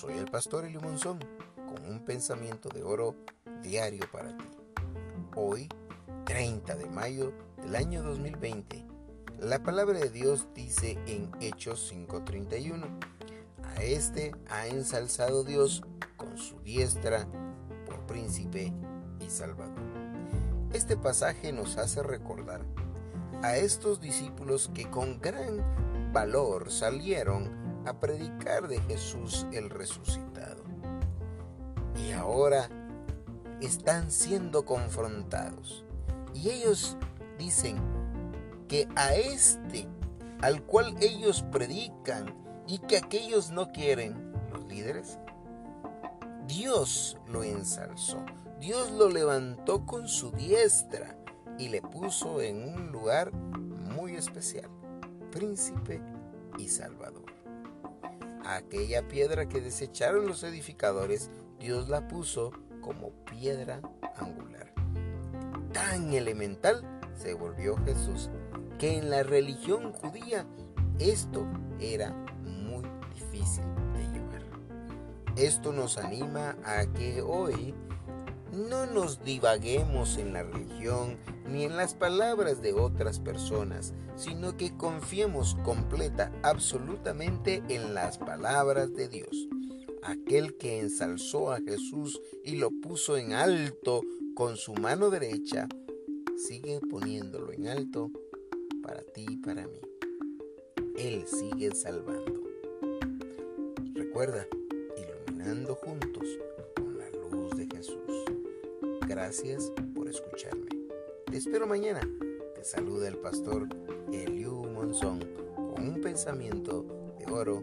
Soy el pastor Elio con un pensamiento de oro diario para ti. Hoy, 30 de mayo del año 2020, la palabra de Dios dice en Hechos 5:31, a este ha ensalzado Dios con su diestra por príncipe y salvador. Este pasaje nos hace recordar a estos discípulos que con gran valor salieron a predicar de Jesús el resucitado. Y ahora están siendo confrontados. Y ellos dicen que a este, al cual ellos predican y que aquellos no quieren, los líderes, Dios lo ensalzó. Dios lo levantó con su diestra y le puso en un lugar muy especial, príncipe y salvador. Aquella piedra que desecharon los edificadores, Dios la puso como piedra angular. Tan elemental se volvió Jesús que en la religión judía esto era muy difícil de llevar. Esto nos anima a que hoy no nos divaguemos en la religión ni en las palabras de otras personas, sino que confiemos completa, absolutamente en las palabras de Dios. Aquel que ensalzó a Jesús y lo puso en alto con su mano derecha, sigue poniéndolo en alto para ti y para mí. Él sigue salvando. Recuerda, iluminando juntos Gracias por escucharme. Te espero mañana. Te saluda el pastor Eliu Monzón con un pensamiento de oro